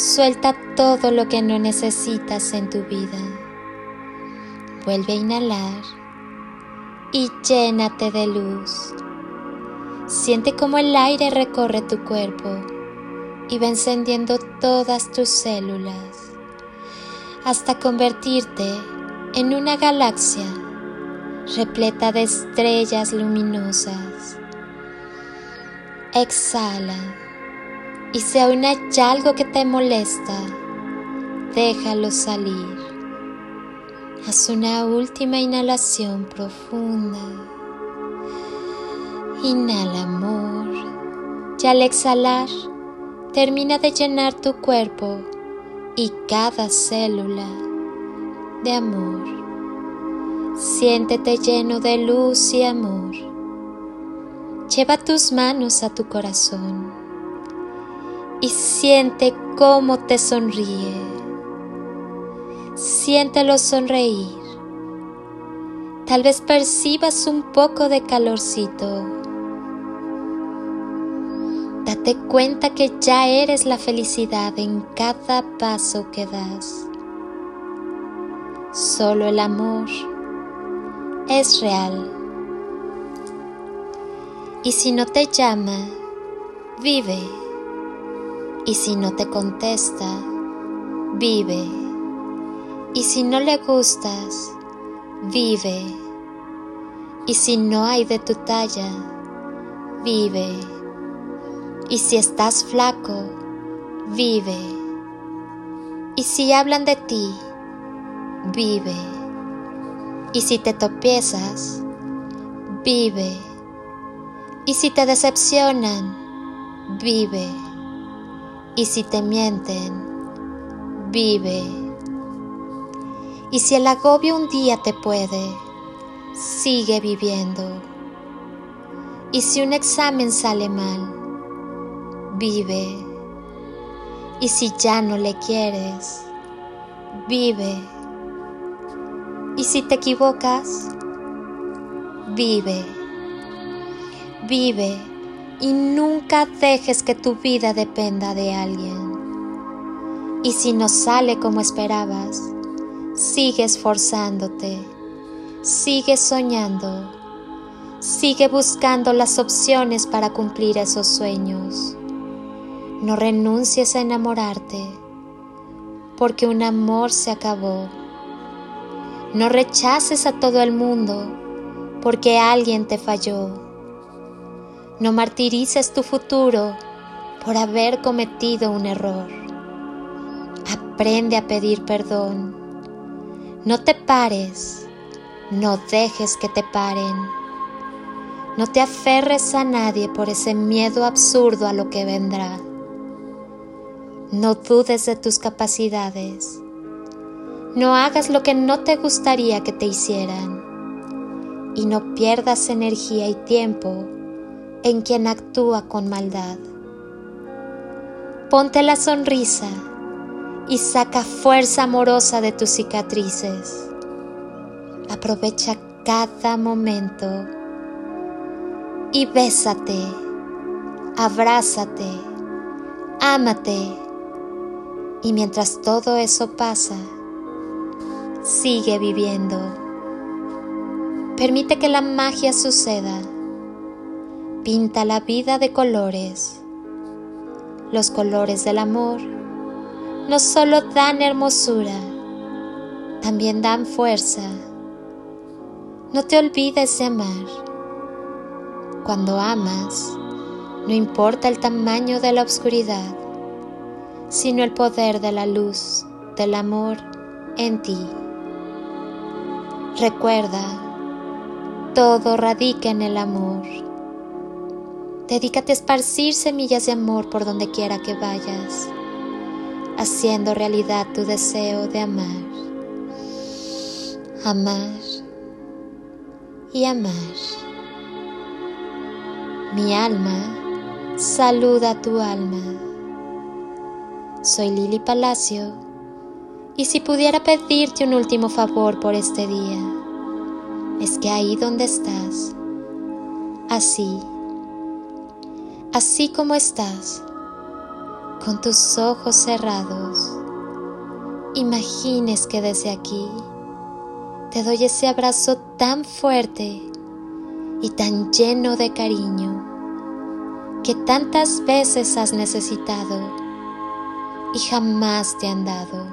suelta todo lo que no necesitas en tu vida. Vuelve a inhalar y llénate de luz. Siente cómo el aire recorre tu cuerpo y va encendiendo todas tus células hasta convertirte en una galaxia repleta de estrellas luminosas. Exhala y si aún hay algo que te molesta, déjalo salir. Haz una última inhalación profunda. Inhala amor y al exhalar termina de llenar tu cuerpo y cada célula de amor. Siéntete lleno de luz y amor. Lleva tus manos a tu corazón y siente cómo te sonríe. Siéntelo sonreír. Tal vez percibas un poco de calorcito Date cuenta que ya eres la felicidad en cada paso que das. Solo el amor es real. Y si no te llama, vive. Y si no te contesta, vive. Y si no le gustas, vive. Y si no hay de tu talla, vive. Y si estás flaco, vive. Y si hablan de ti, vive. Y si te tropiezas, vive. Y si te decepcionan, vive. Y si te mienten, vive. Y si el agobio un día te puede, sigue viviendo. Y si un examen sale mal, vive. Y si ya no le quieres, vive. Y si te equivocas, vive. Vive y nunca dejes que tu vida dependa de alguien. Y si no sale como esperabas, sigue esforzándote, sigue soñando, sigue buscando las opciones para cumplir esos sueños. No renuncies a enamorarte, porque un amor se acabó. No rechaces a todo el mundo, porque alguien te falló. No martirices tu futuro por haber cometido un error. Aprende a pedir perdón. No te pares, no dejes que te paren. No te aferres a nadie por ese miedo absurdo a lo que vendrá. No dudes de tus capacidades. No hagas lo que no te gustaría que te hicieran. Y no pierdas energía y tiempo en quien actúa con maldad. Ponte la sonrisa y saca fuerza amorosa de tus cicatrices. Aprovecha cada momento y bésate, abrázate, ámate y mientras todo eso pasa, sigue viviendo. Permite que la magia suceda. Pinta la vida de colores. Los colores del amor no solo dan hermosura, también dan fuerza. No te olvides de amar. Cuando amas, no importa el tamaño de la oscuridad, sino el poder de la luz del amor en ti. Recuerda, todo radica en el amor. Dedícate a esparcir semillas de amor por donde quiera que vayas, haciendo realidad tu deseo de amar, amar y amar. Mi alma saluda a tu alma. Soy Lili Palacio y si pudiera pedirte un último favor por este día, es que ahí donde estás, así, así como estás, con tus ojos cerrados, imagines que desde aquí te doy ese abrazo tan fuerte y tan lleno de cariño que tantas veces has necesitado y jamás te han dado.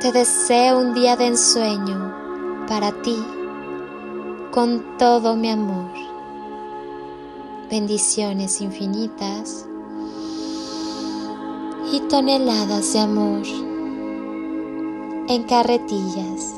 Te deseo un día de ensueño para ti con todo mi amor. Bendiciones infinitas y toneladas de amor en carretillas.